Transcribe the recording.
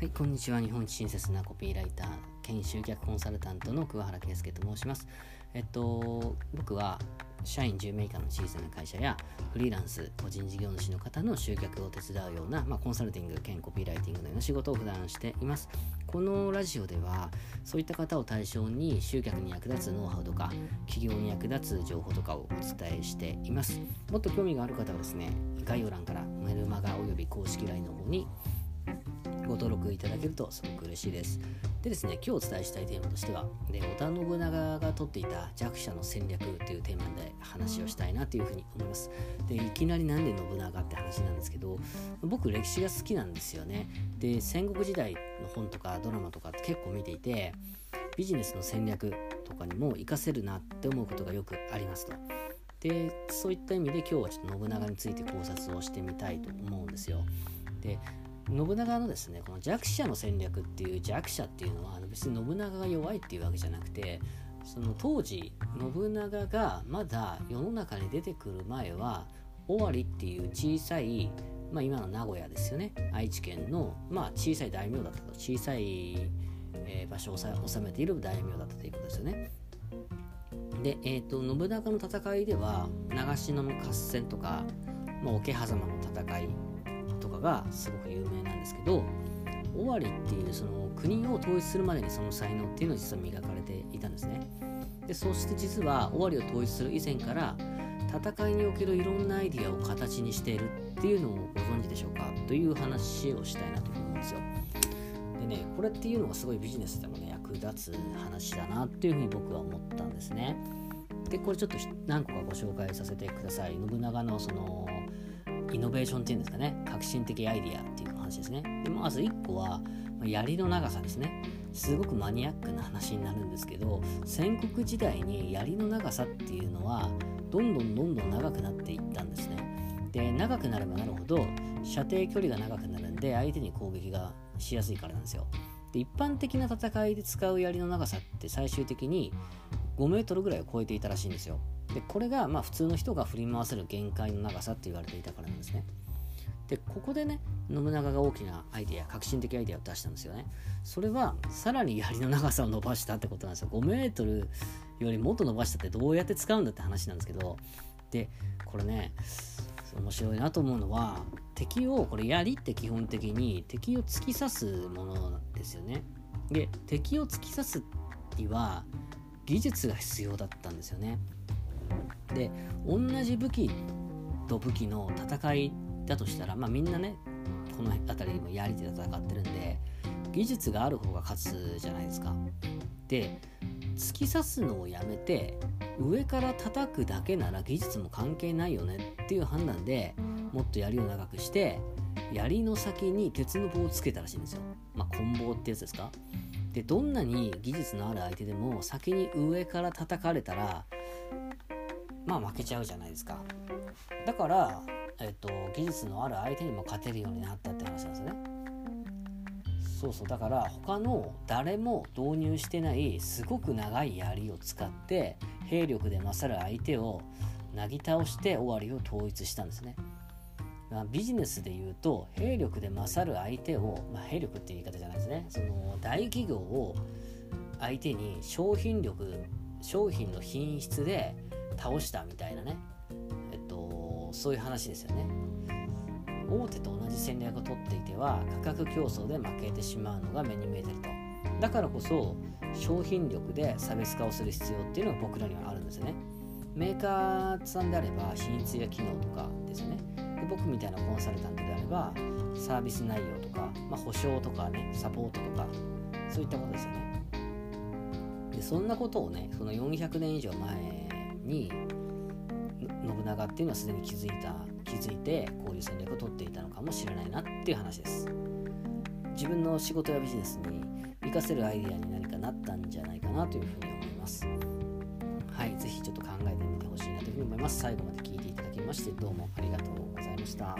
はい、こんにちは。日本一親切なコピーライター兼集客コンサルタントの桑原圭介と申します。えっと、僕は社員10名以下の小さな会社やフリーランス、個人事業主の方の集客を手伝うような、まあ、コンサルティング兼コピーライティングのような仕事を普段しています。このラジオではそういった方を対象に集客に役立つノウハウとか企業に役立つ情報とかをお伝えしています。もっと興味がある方はですね、概要欄からメルマガおよび公式 LINE の方にご登録いただけるとすごく嬉しいです。でですね、今日お伝えしたいテーマとしては、で織田信長が取っていた弱者の戦略というテーマで話をしたいなというふうに思います。で、いきなりなんで信長って話なんですけど、僕歴史が好きなんですよね。で、戦国時代の本とかドラマとかって結構見ていて、ビジネスの戦略とかにも活かせるなって思うことがよくありますと。でそういった意味で今日はちょっと信長について考察をしてみたいと思うんですよ。で信長のですねこの弱者の戦略っていう弱者っていうのは別に信長が弱いっていうわけじゃなくてその当時信長がまだ世の中に出てくる前は尾張っていう小さい、まあ、今の名古屋ですよね愛知県の、まあ、小さい大名だったと小さい、えー、場所を治めている大名だったということですよね。で、えーと、信長の戦いでは長篠の合戦とか、まあ、桶狭間の戦いがすごく有名なんですけど尾張っていうその国を統一するまでにその才能っていうのを実は磨かれていたんですね。でそして実は尾張を統一する以前から戦いにおけるいろんなアイディアを形にしているっていうのをご存知でしょうか？という話をしたいなと思うんですよ。でねこれっていうのがすごいビジネスでもね役立つ話だなっていうふうに僕は思ったんですね。でこれちょっと何個かご紹介させてください。信長のそのイノベーションっていうんですかね革新的アイディアっていう話ですね。でまず1個は槍の長さですね。すごくマニアックな話になるんですけど戦国時代に槍の長さっていうのはどんどんどんどん長くなっていったんですね。で長くなればなるほど射程距離が長くなるんで相手に攻撃がしやすいからなんですよ。で一般的な戦いで使う槍の長さって最終的に5メートルぐらいを超えていたらしいんですよ。でこれがまあ普通の人が振り回せる限界の長さって言われていたからなんですね。でここでね信長が大きなアイデア革新的アイデアを出したんですよね。それはさらに槍の長さを伸ばしたってことなんですよ。5メートルよりもっと伸ばしたってどうやって使うんだって話なんですけど。でこれね面白いなと思うのは敵をこれ槍って基本的に敵を突き刺すものなんですよね。で敵を突き刺すには技術が必要だったんですよね。で同じ武器と武器の戦いだとしたら、まあ、みんなねこの辺りも槍で戦ってるんで技術がある方が勝つじゃないですか。で突き刺すのをやめて上から叩くだけなら技術も関係ないよねっていう判断でもっと槍を長くして槍の先に鉄の棒をつけたらしいんですよ。まあ、棍棒ってやつですか。でどんなに技術のある相手でも先に上から叩かれたらまあ負けちゃうじゃないですか。だから、えっと、技術のある相手にも勝てるようになったって話なんですね。そうそう。だから他の誰も導入してないすごく長い槍を使って兵力で勝る相手をなぎ倒して終わりを統一したんですね、まあ、ビジネスで言うと兵力で勝る相手を、まあ、兵力っていう言い方じゃないですね。その大企業を相手に商品力商品の品質で倒したみたいなね、えっと、そういう話ですよね。大手と同じ戦略を取っていては価格競争で負けてしまうのが目に見えてると。だからこそ商品力で差別化をする必要っていうのが僕らにはあるんですよね。メーカーさんであれば品質や機能とかですよね。で僕みたいなコンサルタントであればサービス内容とか、まあ、保証とかねサポートとかそういったことですよね。でそんなことをねその400年以上前に信長っていうのはすでに気づいた気づいてこういう戦略を取っていたのかもしれないなっていう話です。自分の仕事やビジネスに活かせるアイデアに何かなったんじゃないかなというふうに思います。はい是非ちょっと考えてみてほしいなというふうに思います。最後まで聞いていただきましてどうもありがとうございました。